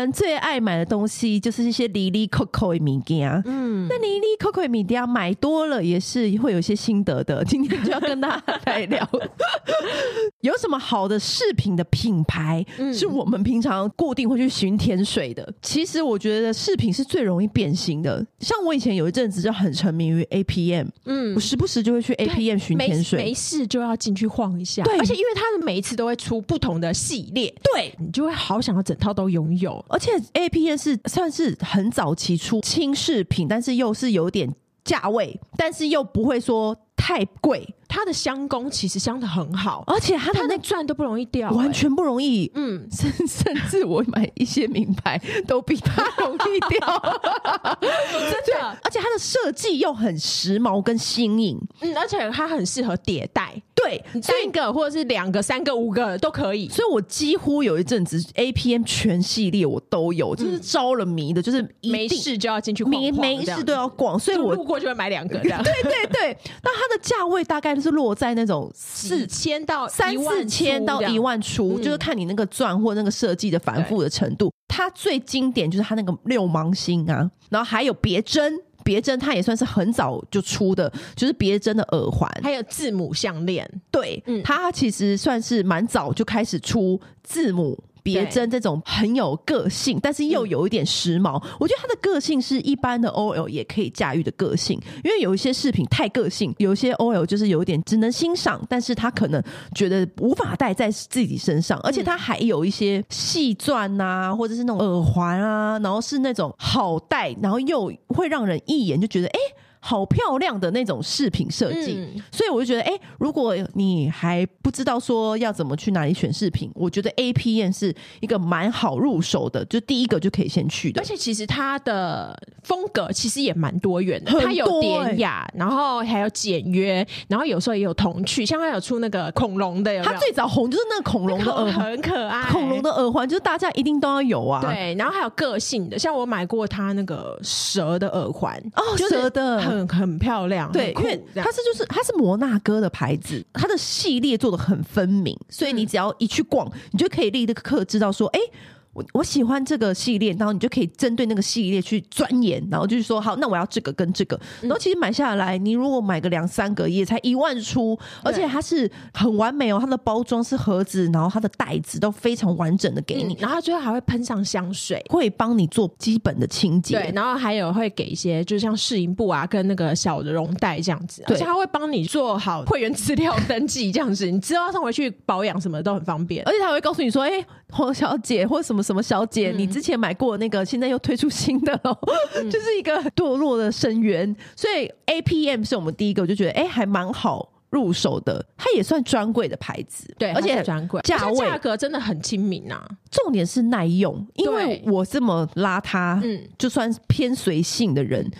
人最爱买的东西就是一些哩哩扣扣的物件。嗯，那哩哩扣扣的物件买多了也是会有一些心得的。今天就要跟大家来聊，有什么好的饰品的品牌是我们平常固定会去寻甜水的。其实我觉得饰品是最容易变形的。像我以前有一阵子就很沉迷于 APM，嗯，我时不时就会去 APM 寻甜水，没事就要进去晃一下。对，而且因为它的每一次都会出不同的系列，对，你就会好想要整套都拥有，而且 A P N 是算是很早期出轻饰品，但是又是有点价位，但是又不会说太贵。它的香工其实香的很好，而且它的那钻都不容易掉，欸，完全不容易。嗯，甚甚至我买一些名牌都比它容易掉，真的。而且它的设计又很时髦跟新颖，嗯，而且它很适合叠戴，对，三个或者是两个、三个、五个都可以。所以我几乎有一阵子 APM 全系列我都有，就是着了迷的，就是没事就要进去逛，没事都要逛，所以我路过就会买两个这样。对对对，那它的价位大概。是落在那种四千到三四千到一万出，就是看你那个钻或那个设计的繁复的程度。它最经典就是它那个六芒星啊，然后还有别针，别针它也算是很早就出的，就是别针的耳环，还有字母项链。对，嗯，它其实算是蛮早就开始出字母。别针这种很有个性，但是又有一点时髦，嗯、我觉得它的个性是一般的 OL 也可以驾驭的个性。因为有一些饰品太个性，有一些 OL 就是有一点只能欣赏，但是他可能觉得无法戴在自己身上，而且它还有一些细钻啊，或者是那种耳环啊，然后是那种好戴，然后又会让人一眼就觉得哎。欸好漂亮的那种饰品设计，嗯、所以我就觉得，哎、欸，如果你还不知道说要怎么去哪里选饰品，我觉得 A P N 是一个蛮好入手的，就第一个就可以先去的。而且其实它的风格其实也蛮多元的，它有典雅，然后还有简约，然后有时候也有童趣，像它有出那个恐龙的有有，它最早红就是那个恐龙的耳环，很可爱，恐龙的耳环就是大家一定都要有啊。对，然后还有个性的，像我买过它那个蛇的耳环哦，蛇的。很很漂亮，对，因为它是就是它是摩纳哥的牌子，它的系列做的很分明，所以你只要一去逛，你就可以立刻知道说，哎。我我喜欢这个系列，然后你就可以针对那个系列去钻研，然后就是说好，那我要这个跟这个，然后其实买下来，你如果买个两三个也才一万出，而且它是很完美哦，它的包装是盒子，然后它的袋子都非常完整的给你，然后最后还会喷上香水，会帮你做基本的清洁，对，然后还有会给一些就像试营布啊，跟那个小的绒袋这样子，而且它会帮你做好会员资料登记这样子，你知道送回去保养什么都很方便，而且它会告诉你说，哎。黄小姐或什么什么小姐，嗯、你之前买过那个，现在又推出新的了，嗯、就是一个堕落的深渊。所以 APM 是我们第一个，我就觉得哎、欸，还蛮好入手的。它也算专柜的牌子，对，而且专柜价位价格真的很亲民啊。重点是耐用，因为我这么邋遢，嗯，就算偏随性的人。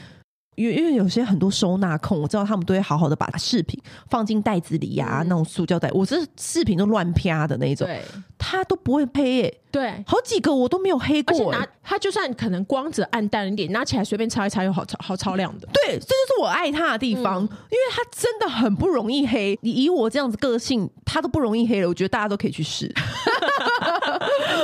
因为因为有些很多收纳控，我知道他们都会好好的把饰品放进袋子里呀、啊，嗯、那种塑胶袋，我这饰品都乱啪的那种，对，他都不会黑耶、欸。对，好几个我都没有黑过、欸，而且拿它就算可能光泽暗淡一点，拿起来随便擦一擦又好超好超亮的。对，这就是我爱它的地方，嗯、因为它真的很不容易黑。你以我这样子个性，它都不容易黑了，我觉得大家都可以去试。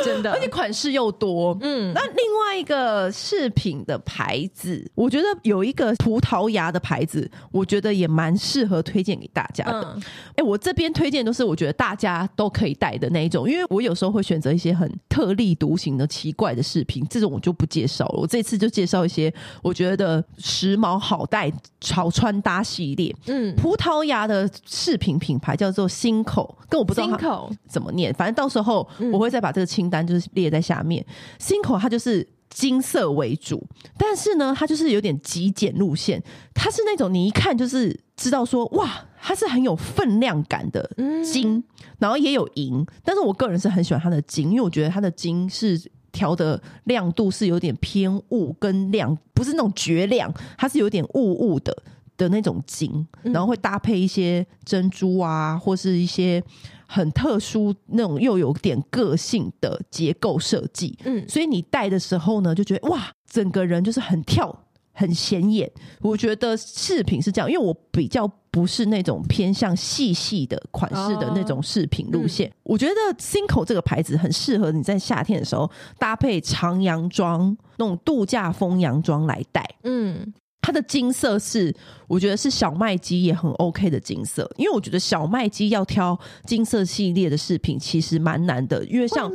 真的，而且款式又多。嗯，那另外一个饰品的牌子，我觉得有一个葡萄牙的牌子，我觉得也蛮适合推荐给大家的。哎、嗯欸，我这边推荐都是我觉得大家都可以戴的那一种，因为我有时候会选择一些很特立独行的奇怪的饰品，这种我就不介绍了。我这次就介绍一些我觉得时髦好戴、潮穿搭系列。嗯，葡萄牙的饰品品牌叫做 Cinco，跟我不知道怎么念，反正到时候我会再把这个清单就是列在下面。嗯、Cinco 它就是金色为主，但是呢，它就是有点极简路线。它是那种你一看就是知道说哇，它是很有分量感的金，嗯、然后也有银。但是我个人是很喜欢它的金，因为我觉得它的金是调的亮度是有点偏雾跟亮，不是那种绝亮，它是有点雾雾的的那种金，然后会搭配一些珍珠啊，或是一些。很特殊那种又有点个性的结构设计，嗯，所以你戴的时候呢，就觉得哇，整个人就是很跳。很显眼，我觉得饰品是这样，因为我比较不是那种偏向细细的款式的那种饰品路线。哦嗯、我觉得 Cinco 这个牌子很适合你在夏天的时候搭配长洋装，那种度假风洋装来戴。嗯，它的金色是我觉得是小麦肌也很 OK 的金色，因为我觉得小麦肌要挑金色系列的饰品其实蛮难的，因为像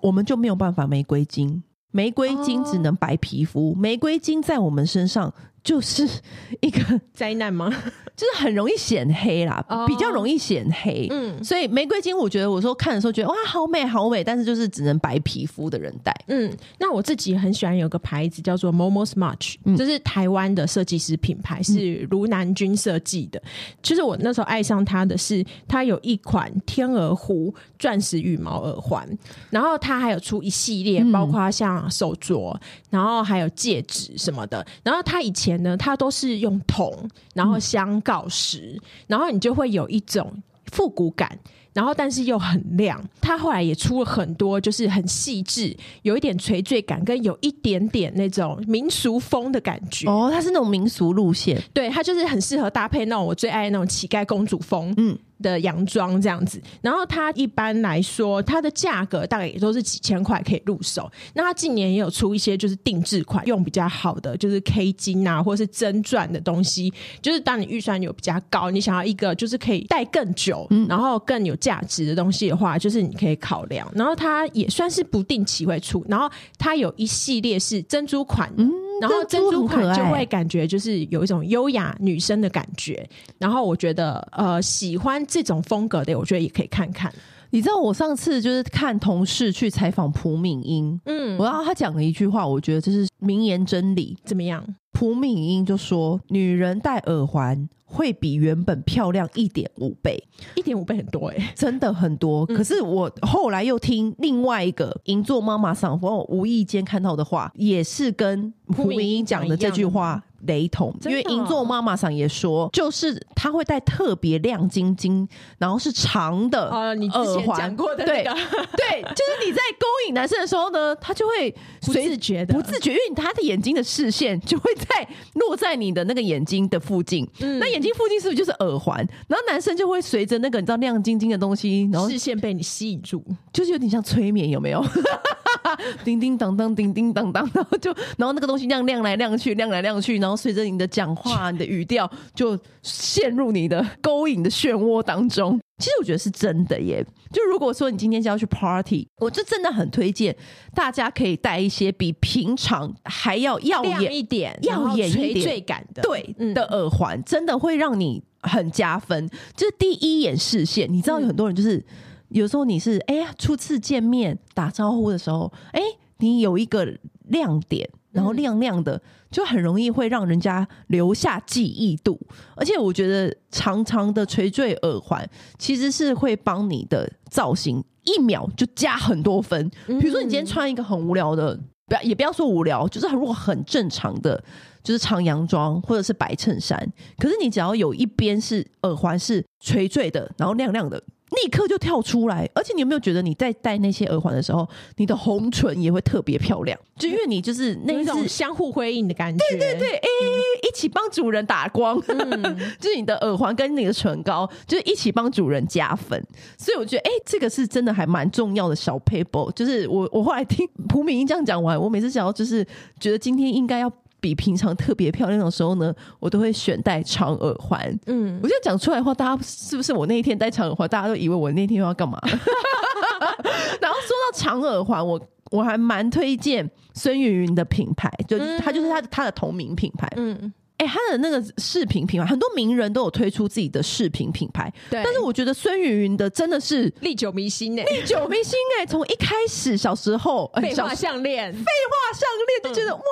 我们就没有办法玫瑰金。玫瑰金只能白皮肤，哦、玫瑰金在我们身上就是 一个灾难吗？就是很容易显黑啦，哦、比较容易显黑。嗯，所以玫瑰金，我觉得我说看的时候觉得哇，好美好美，但是就是只能白皮肤的人戴。嗯，那我自己很喜欢有个牌子叫做 Momo Smudge，这是台湾的设计师品牌，是卢南君设计的。其实我那时候爱上它的是，它有一款天鹅湖钻石羽毛耳环，然后它还有出一系列，包括像手镯，然后还有戒指什么的。然后它以前呢，它都是用铜，然后镶。锆石，然后你就会有一种复古感，然后但是又很亮。它后来也出了很多，就是很细致，有一点垂坠感，跟有一点点那种民俗风的感觉。哦，它是那种民俗路线，对，它就是很适合搭配那种我最爱的那种乞丐公主风。嗯。的洋装这样子，然后它一般来说，它的价格大概也都是几千块可以入手。那它近年也有出一些就是定制款，用比较好的就是 K 金啊，或是真钻的东西。就是当你预算有比较高，你想要一个就是可以戴更久，嗯、然后更有价值的东西的话，就是你可以考量。然后它也算是不定期会出，然后它有一系列是珍珠款。嗯然后珍珠款就会感觉就是有一种优雅女生的感觉，然后我觉得呃喜欢这种风格的，我觉得也可以看看。你知道我上次就是看同事去采访朴敏英，嗯，然后他讲了一句话，我觉得这是名言真理。怎么样？朴敏英就说：“女人戴耳环。”会比原本漂亮一点五倍，一点五倍很多哎、欸，真的很多。嗯、可是我后来又听另外一个银座妈妈上，我无意间看到的话，也是跟朴敏英讲的这句话。雷同，因为银座妈妈桑也说，就是她会戴特别亮晶晶，然后是长的啊。你之前讲过的那个，对，就是你在勾引男生的时候呢，他就会不自觉的，不自觉，因为他的眼睛的视线就会在落在你的那个眼睛的附近。嗯，那眼睛附近是不是就是耳环？然后男生就会随着那个你知道亮晶晶的东西，然后视线被你吸引住，就是有点像催眠，有没有？叮叮当当，叮叮当当，然后就然后那个东西这样亮来亮去，亮来亮去，然后随着你的讲话、你的语调，就陷入你的勾引的漩涡当中。其实我觉得是真的耶。就如果说你今天就要去 party，我就真的很推荐大家可以带一些比平常还要耀眼一点、耀眼一点、垂坠感的对的耳环，真的会让你很加分。就是第一眼视线，你知道有很多人就是。有时候你是哎呀，初次见面打招呼的时候，哎，你有一个亮点，然后亮亮的，就很容易会让人家留下记忆度。而且我觉得长长的垂坠耳环其实是会帮你的造型一秒就加很多分。比如说你今天穿一个很无聊的，不要也不要说无聊，就是如果很正常的，就是长洋装或者是白衬衫，可是你只要有一边是耳环是垂坠的，然后亮亮的。立刻就跳出来，而且你有没有觉得你在戴那些耳环的时候，你的红唇也会特别漂亮？就因为你就是那种相互辉映的感觉，对对对，哎、欸，一起帮主人打光，嗯、就是你的耳环跟你的唇膏，就是一起帮主人加分。所以我觉得，哎、欸，这个是真的还蛮重要的小 paper。就是我我后来听蒲敏英这样讲完，我每次想要就是觉得今天应该要。比平常特别漂亮的时候呢，我都会选戴长耳环。嗯，我现在讲出来的话，大家是不是我那一天戴长耳环，大家都以为我那天要干嘛？然后说到长耳环，我我还蛮推荐孙芸芸的品牌，就它就是它它的同名品牌。嗯。哎，他的那个饰品品牌，很多名人都有推出自己的饰品品牌。对，但是我觉得孙芸芸的真的是历久弥新哎，历久弥新哎，从一开始小时候废话项链，废话项链就觉得哇，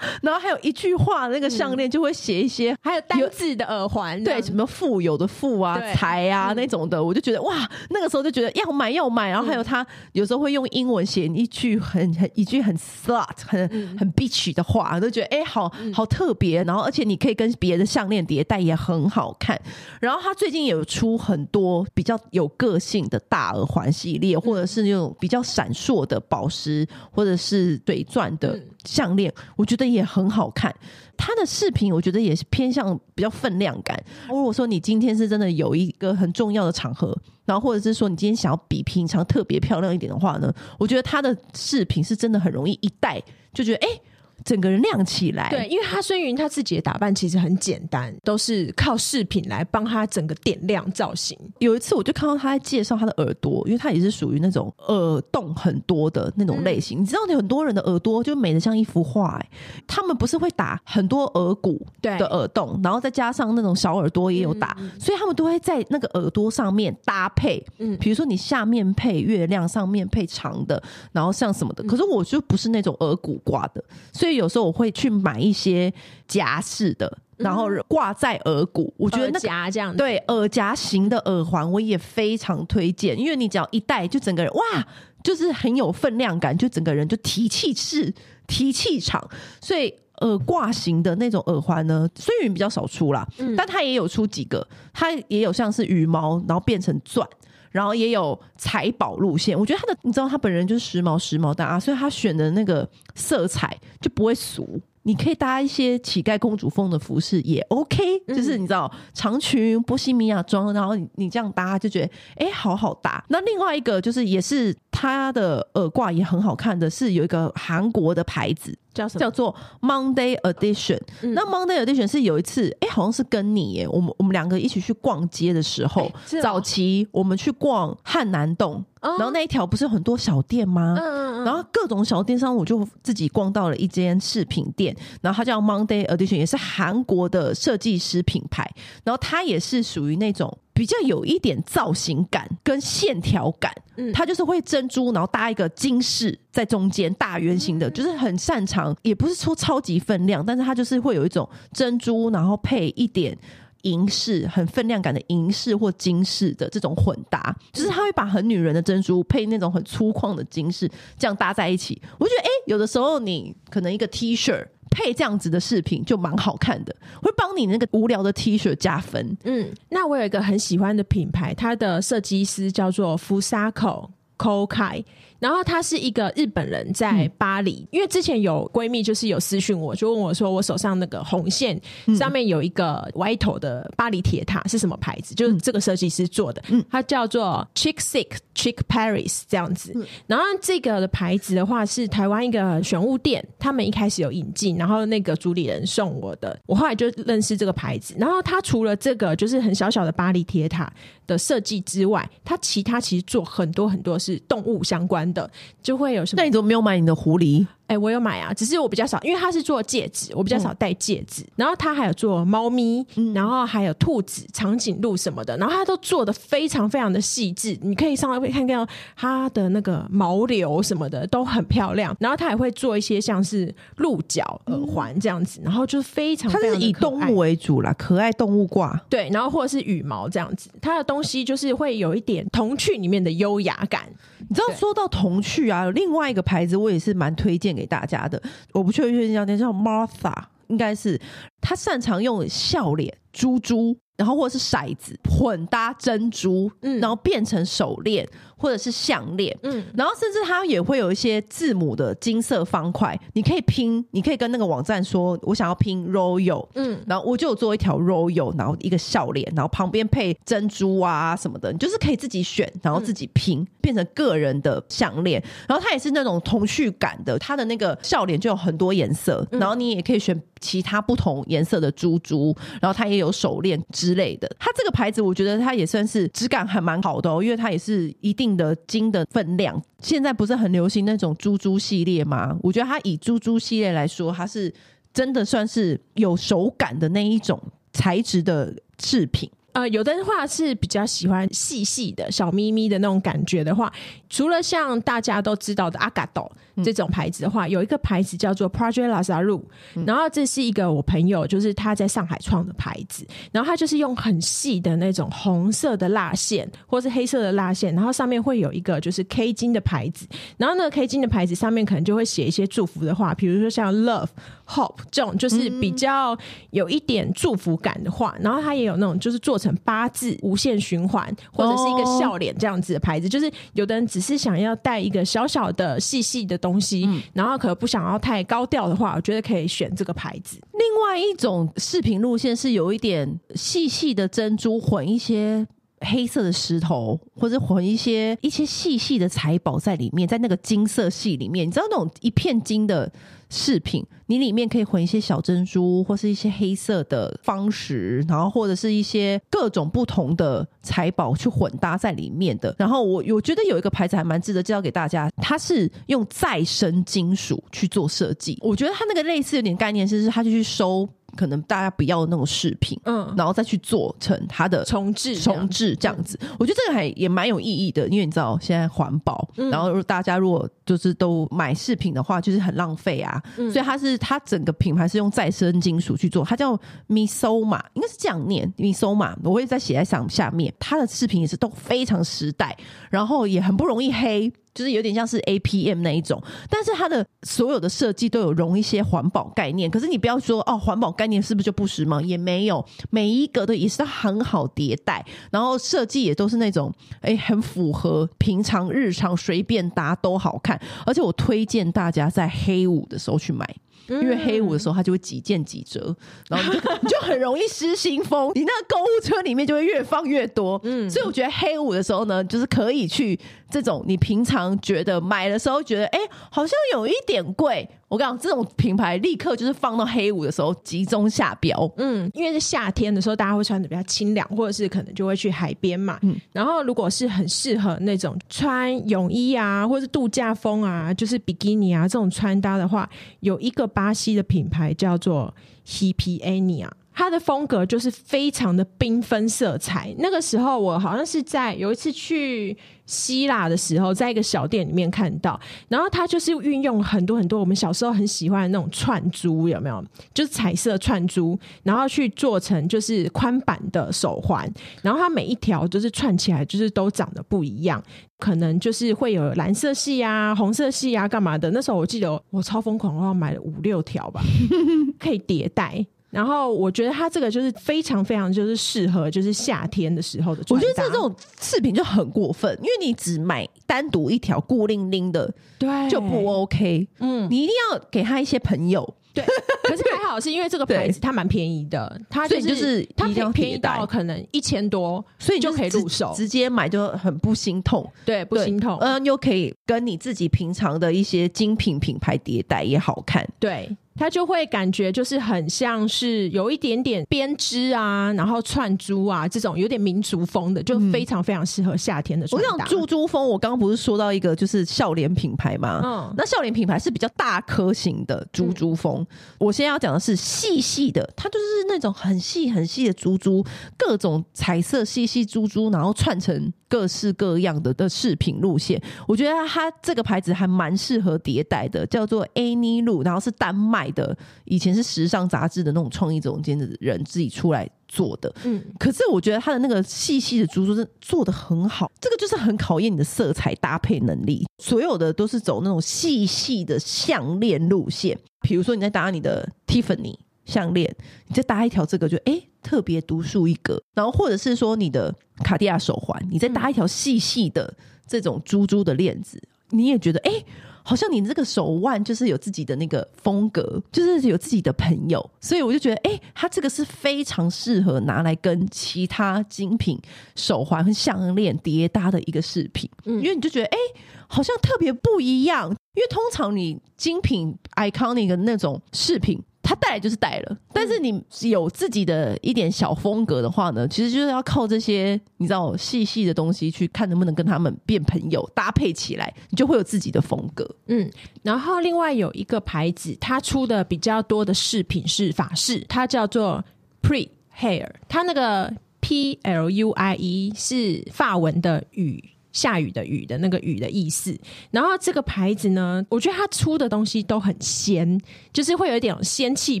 然后还有一句话，那个项链就会写一些，还有单字的耳环，对，什么富有的富啊，财啊那种的，我就觉得哇，那个时候就觉得要买要买，然后还有他有时候会用英文写一句很很一句很 slut 很很 bitch 的话，都觉得哎，好好特别，然后而且你。可以跟别的项链叠戴也很好看。然后他最近也有出很多比较有个性的大耳环系列，或者是那种比较闪烁的宝石或者是水钻的项链，我觉得也很好看。他的饰品我觉得也是偏向比较分量感。如果说你今天是真的有一个很重要的场合，然后或者是说你今天想要比平常特别漂亮一点的话呢，我觉得他的饰品是真的很容易一戴就觉得哎。欸整个人亮起来，对，因为他孙云他自己的打扮其实很简单，都是靠饰品来帮他整个点亮造型。有一次我就看到他在介绍他的耳朵，因为他也是属于那种耳洞很多的那种类型。嗯、你知道，有很多人的耳朵就美的像一幅画，哎，他们不是会打很多耳骨的耳洞，然后再加上那种小耳朵也有打，嗯、所以他们都会在那个耳朵上面搭配，嗯，比如说你下面配月亮，上面配长的，然后像什么的。可是我就不是那种耳骨挂的，所以。有时候我会去买一些夹式的，然后挂在耳骨。嗯、我觉得那夹这样对耳夹型的耳环，我也非常推荐，因为你只要一戴，就整个人哇，就是很有分量感，就整个人就提气势、提气场。所以耳挂型的那种耳环呢，虽然比较少出啦，嗯、但它也有出几个，它也有像是羽毛，然后变成钻。然后也有财宝路线，我觉得他的，你知道他本人就是时髦时髦的啊，所以他选的那个色彩就不会俗。你可以搭一些乞丐公主风的服饰也 OK，就是你知道长裙波西米亚装，然后你你这样搭就觉得哎、欸、好好搭。那另外一个就是也是他的耳挂也很好看的，是有一个韩国的牌子。叫什么？叫做 Monday Edition。嗯、那 Monday Edition 是有一次，哎、欸，好像是跟你耶，我们我们两个一起去逛街的时候，欸哦、早期我们去逛汉南洞，哦、然后那一条不是有很多小店吗？嗯嗯嗯，然后各种小电商，我就自己逛到了一间饰品店，然后它叫 Monday Edition，也是韩国的设计师品牌，然后它也是属于那种。比较有一点造型感跟线条感，嗯，它就是会珍珠，然后搭一个金饰在中间，大圆形的，就是很擅长，也不是说超级分量，但是它就是会有一种珍珠，然后配一点银饰，很分量感的银饰或金饰的这种混搭，就是它会把很女人的珍珠配那种很粗犷的金饰，这样搭在一起，我觉得哎、有的时候你可能一个 T 恤。配这样子的饰品就蛮好看的，会帮你那个无聊的 T 恤加分。嗯，那我有一个很喜欢的品牌，它的设计师叫做 Fusako Kokai。然后他是一个日本人，在巴黎。嗯、因为之前有闺蜜就是有私讯我，就问我说，我手上那个红线上面有一个歪头的巴黎铁塔是什么牌子？就是这个设计师做的，嗯，它叫做 Chick Sick Chick Paris 这样子。嗯、然后这个的牌子的话是台湾一个玄物店，他们一开始有引进，然后那个主理人送我的，我后来就认识这个牌子。然后他除了这个就是很小小的巴黎铁塔的设计之外，他其他其实做很多很多是动物相关的。就会有什么？那你怎么没有买你的狐狸？哎、欸，我有买啊，只是我比较少，因为他是做戒指，我比较少戴戒指。嗯、然后他还有做猫咪，嗯、然后还有兔子、长颈鹿什么的，然后他都做的非常非常的细致。你可以上来看看他的那个毛流什么的都很漂亮。然后他还会做一些像是鹿角耳环这样子，然后就是非常非常的，他是以动物为主啦，可爱动物挂。对，然后或者是羽毛这样子，他的东西就是会有一点童趣里面的优雅感。你知道说到童趣啊，另外一个牌子我也是蛮推荐给给大家的。我不确定这家店叫 Martha，应该是他擅长用笑脸、猪猪，然后或者是骰子混搭珍珠，嗯，然后变成手链。或者是项链，嗯，然后甚至它也会有一些字母的金色方块，你可以拼，你可以跟那个网站说，我想要拼 Royal，嗯，然后我就有做一条 Royal，然后一个笑脸，然后旁边配珍珠啊什么的，你就是可以自己选，然后自己拼，嗯、变成个人的项链。然后它也是那种童趣感的，它的那个笑脸就有很多颜色，然后你也可以选其他不同颜色的珠珠，然后它也有手链之类的。它这个牌子我觉得它也算是质感还蛮好的哦，因为它也是一定的金的分量，现在不是很流行那种珠珠系列吗？我觉得它以珠珠系列来说，它是真的算是有手感的那一种材质的饰品。呃，有的话是比较喜欢细细的小咪咪的那种感觉的话，除了像大家都知道的阿嘎豆这种牌子的话，有一个牌子叫做 Project Lazaroo，然后这是一个我朋友就是他在上海创的牌子，然后他就是用很细的那种红色的蜡线或是黑色的蜡线，然后上面会有一个就是 K 金的牌子，然后那个 K 金的牌子上面可能就会写一些祝福的话，比如说像 Love。Hope 这种就是比较有一点祝福感的话，嗯、然后它也有那种就是做成八字无限循环或者是一个笑脸这样子的牌子，哦、就是有的人只是想要带一个小小的细细的东西，嗯、然后可不想要太高调的话，我觉得可以选这个牌子。另外一种饰品路线是有一点细细的珍珠混一些黑色的石头，或者混一些一些细细的财宝在里面，在那个金色系里面，你知道那种一片金的。饰品，你里面可以混一些小珍珠，或是一些黑色的方石，然后或者是一些各种不同的财宝去混搭在里面的。然后我我觉得有一个牌子还蛮值得介绍给大家，它是用再生金属去做设计。我觉得它那个类似有点概念，是是它就去收。可能大家不要的那种饰品，嗯，然后再去做成它的重置，重置这样子，嗯、我觉得这个还也蛮有意义的，因为你知道现在环保，嗯、然后大家如果就是都买饰品的话，就是很浪费啊，嗯、所以它是它整个品牌是用再生金属去做，它叫 Misoma，应该是这样念 Misoma，我会再写在上下面，它的饰品也是都非常时代，然后也很不容易黑。就是有点像是 APM 那一种，但是它的所有的设计都有融一些环保概念。可是你不要说哦，环保概念是不是就不时髦？也没有，每一个的也是很好迭代，然后设计也都是那种哎，很符合平常日常随便搭都好看。而且我推荐大家在黑五的时候去买。因为黑五的时候，它就会几件几折，然后你就 你就很容易失心疯，你那个购物车里面就会越放越多。嗯，所以我觉得黑五的时候呢，就是可以去这种你平常觉得买的时候觉得哎，好像有一点贵。我跟你讲，这种品牌立刻就是放到黑五的时候集中下标。嗯，因为是夏天的时候，大家会穿的比较清凉，或者是可能就会去海边嘛。嗯，然后如果是很适合那种穿泳衣啊，或者是度假风啊，就是比基尼啊这种穿搭的话，有一个巴西的品牌叫做 Hipiania。它的风格就是非常的缤纷色彩。那个时候我好像是在有一次去希腊的时候，在一个小店里面看到，然后它就是运用很多很多我们小时候很喜欢的那种串珠，有没有？就是彩色串珠，然后去做成就是宽版的手环，然后它每一条就是串起来就是都长得不一样，可能就是会有蓝色系啊、红色系啊、干嘛的。那时候我记得我超疯狂，我买了五六条吧，可以叠戴。然后我觉得它这个就是非常非常就是适合就是夏天的时候的。我觉得这种饰品就很过分，因为你只买单独一条孤零零的，对，就不 OK。嗯，你一定要给他一些朋友。对，可是还好是因为这个 牌子它蛮便宜的，它就是它便宜到可能一千多，所以你就可以入手，直接买就很不心痛。对，不心痛。嗯，又可以跟你自己平常的一些精品品牌迭代也好看。对。它就会感觉就是很像是有一点点编织啊，然后串珠啊这种有点民族风的，就非常非常适合夏天的穿搭。我想珠珠风，我刚刚不是说到一个就是笑脸品牌吗？嗯，那笑脸品牌是比较大颗型的珠珠风。嗯、我现在要讲的是细细的，它就是那种很细很细的珠珠，各种彩色细细珠珠，然后串成各式各样的的饰品路线。我觉得它这个牌子还蛮适合迭代的，叫做 Annie Lu，然后是丹麦。的以前是时尚杂志的那种创意总监的人自己出来做的，嗯，可是我觉得它的那个细细的珠珠是做的很好，这个就是很考验你的色彩搭配能力。所有的都是走那种细细的项链路线，比如说你在搭你的 Tiffany 项链，你再搭一条这个就哎、欸、特别独树一格，然后或者是说你的卡地亚手环，你再搭一条细细的这种珠珠的链子，你也觉得哎。欸好像你这个手腕就是有自己的那个风格，就是有自己的朋友，所以我就觉得，哎、欸，它这个是非常适合拿来跟其他精品手环和项链叠搭的一个饰品，嗯，因为你就觉得，哎、欸，好像特别不一样，因为通常你精品 iconic 的那种饰品。他带来就是带了，但是你有自己的一点小风格的话呢，其实就是要靠这些你知道细细的东西去看能不能跟他们变朋友，搭配起来，你就会有自己的风格。嗯，然后另外有一个牌子，它出的比较多的饰品是法式，它叫做 Pre Hair，它那个 P L U I E 是法文的雨。下雨的雨的那个雨的意思，然后这个牌子呢，我觉得它出的东西都很仙，就是会有一点仙气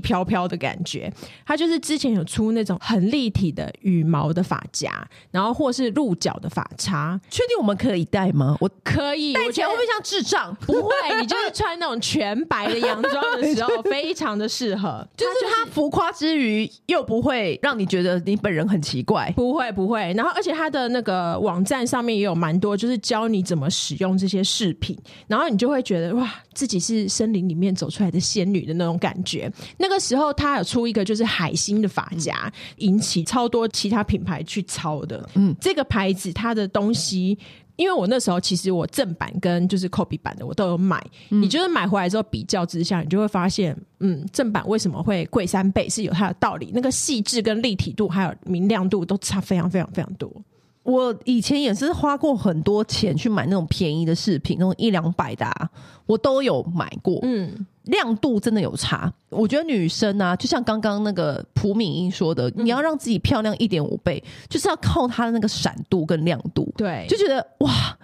飘飘的感觉。它就是之前有出那种很立体的羽毛的发夹，然后或是鹿角的发叉。确定我们可以戴吗？我可以，戴起来会不会像智障？不会，你就是穿那种全白的洋装的时候，非常的适合。就是它浮夸之余，又不会让你觉得你本人很奇怪。不会，不会。然后，而且它的那个网站上面也有蛮多，就是教你怎么使用这些饰品，然后你就会觉得哇，自己是森林里面走出来的仙女的那种感觉。那个时候，他有出一个就是海星的发夹，嗯、引起超多其他品牌去抄的。嗯，这个牌子它的东西，因为我那时候其实我正版跟就是 copy 版的我都有买。嗯、你就是买回来之后比较之下，你就会发现，嗯，正版为什么会贵三倍是有它的道理。那个细致跟立体度还有明亮度都差非常非常非常多。我以前也是花过很多钱去买那种便宜的饰品，那种一两百的，啊，我都有买过。嗯，亮度真的有差。我觉得女生啊，就像刚刚那个朴敏英说的，嗯、你要让自己漂亮一点五倍，就是要靠它的那个闪度跟亮度。对，就觉得哇。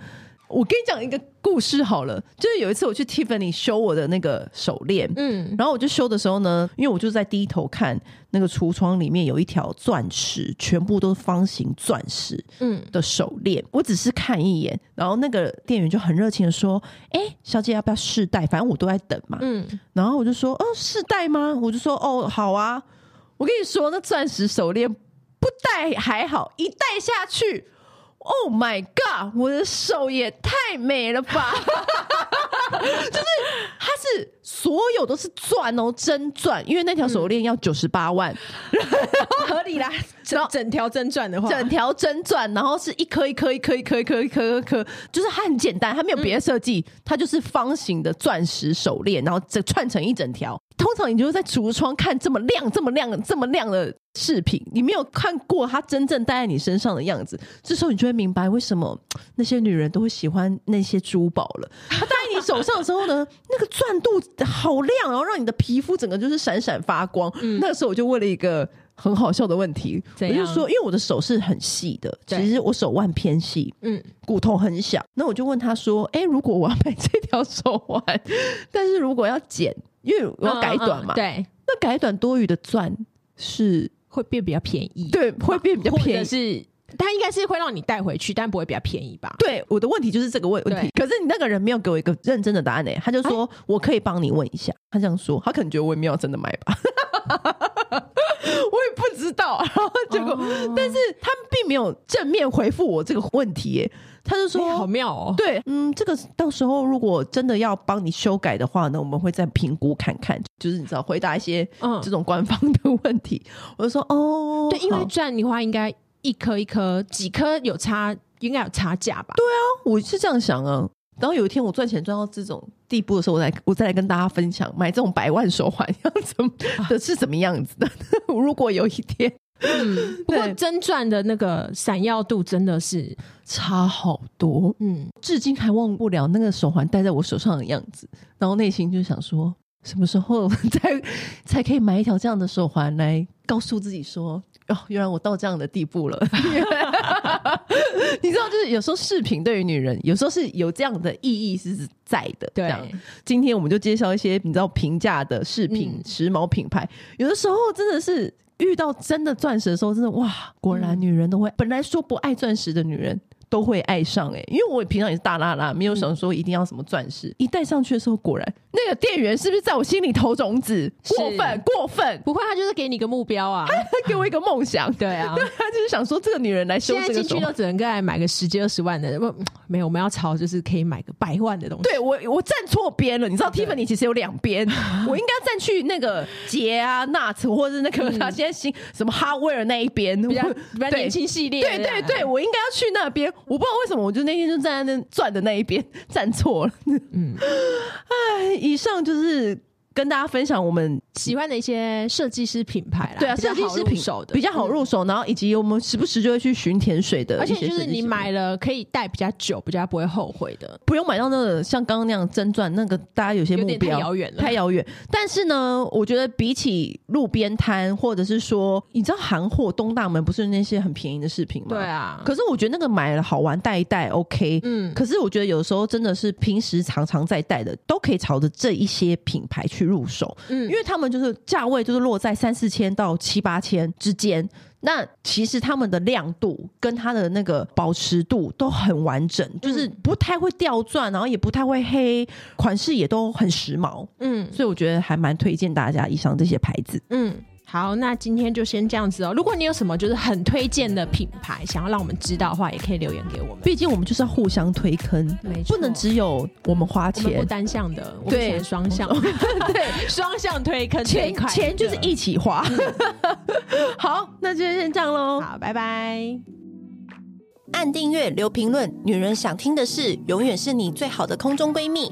我跟你讲一个故事好了，就是有一次我去 Tiffany 修我的那个手链，嗯，然后我就修的时候呢，因为我就在低头看那个橱窗里面有一条钻石，全部都是方形钻石，嗯的手链，嗯、我只是看一眼，然后那个店员就很热情的说：“哎、欸，小姐要不要试戴？反正我都在等嘛。”嗯，然后我就说：“哦，试戴吗？”我就说：“哦，好啊。”我跟你说，那钻石手链不戴还好，一戴下去。Oh my god！我的手也太美了吧！就是它是所有都是钻哦，真钻，因为那条手链要九十八万，嗯、合理啦。整整条真钻的话，整条真钻，然后是一颗一颗一颗一颗一颗一颗一颗，就是它很简单，它没有别的设计，嗯、它就是方形的钻石手链，然后这串成一整条。通常你就在橱窗看这么亮、这么亮、这么亮的饰品，你没有看过它真正戴在你身上的样子。这时候你就会明白为什么那些女人都会喜欢那些珠宝了。它戴在你手上的时候呢，那个钻度好亮，然后让你的皮肤整个就是闪闪发光。嗯、那个时候我就问了一个。很好笑的问题，样我就说，因为我的手是很细的，其实我手腕偏细，嗯，骨头很小。那我就问他说：“哎、欸，如果我要买这条手腕，但是如果要剪，因为我要改短嘛，嗯嗯嗯对，那改短多余的钻是会变比较便宜，对，会变比较便宜，是它应该是会让你带回去，但不会比较便宜吧？对，我的问题就是这个问问题。可是你那个人没有给我一个认真的答案呢、欸，他就说、欸、我可以帮你问一下，他这样说，他可能觉得我也没有真的买吧。我也不知道，然后结果，哦、但是他并没有正面回复我这个问题耶，他就说、欸、好妙哦，对，嗯，这个到时候如果真的要帮你修改的话呢，我们会再评估看看，就是你知道回答一些这种官方的问题，嗯、我就说哦，对，因为赚的话应该一颗一颗几颗有差，应该有差价吧？对啊，我是这样想啊。然后有一天我赚钱赚到这种地步的时候，我再我再来跟大家分享买这种百万手环 要怎么的是怎么样子的。如果有一天，嗯，不过真钻的那个闪耀度真的是差好多，嗯，至今还忘不了那个手环戴在我手上的样子，然后内心就想说，什么时候才才可以买一条这样的手环来告诉自己说。哦，原来我到这样的地步了。你知道，就是有时候饰品对于女人，有时候是有这样的意义是在的。对，今天我们就介绍一些你知道平价的饰品、嗯、时髦品牌。有的时候真的是遇到真的钻石的时候，真的哇，果然女人都会。本来说不爱钻石的女人。都会爱上哎、因为我平常也是大拉拉，没有想说一定要什么钻石。一戴上去的时候，果然那个店员是不是在我心里投种子？是。过分过分，不会，他就是给你一个目标啊，他给我一个梦想。对啊，对，他就是想说这个女人来修这个，现在进去都只能够来买个十几二十万的，不没有，我们要朝就是可以买个百万的东西。对我，我站错边了，你知道，Tiffany 其实有两边，对 我应该站去那个杰啊、Nuts 或者是那个他现在新什么 Hardware 那一边，比较比较年轻系列。对对对，我应该要去那边，我不知道为什么我就那天就站在那转的那一边站错了，嗯，哎，以上就是跟大家分享我们喜欢的一些设计师品牌啦，对啊，设计师品手的比较好入手，然后以及我们时不时就会去寻甜水的，而且就是你买了可以戴比较久，比较不会后悔的，不用买到那个像刚刚那样真钻，那个大家有些目标太遥远了，太遥远。但是呢，我觉得比起路边摊，或者是说，你知道韩货东大门不是那些很便宜的饰品吗？对啊。可是我觉得那个买了好玩，戴一戴 OK。嗯。可是我觉得有时候真的是平时常常在戴的，都可以朝着这一些品牌去入手。嗯。因为他们就是价位就是落在三四千到七八千之间，那其实他们的亮度跟它的那个保持度都很完整，就是不太会掉钻，然后也不太会黑，款式也都很时髦，嗯，所以我觉得还蛮推荐大家以上这些牌子，嗯。好，那今天就先这样子哦。如果你有什么就是很推荐的品牌，想要让我们知道的话，也可以留言给我们。毕竟我们就是要互相推坑，没错，不能只有我们花钱，不单向的，对，双向，对，双向推坑，钱钱就是一起花。好，那就先这样喽。好，拜拜。按订阅，留评论，女人想听的事，永远是你最好的空中闺蜜。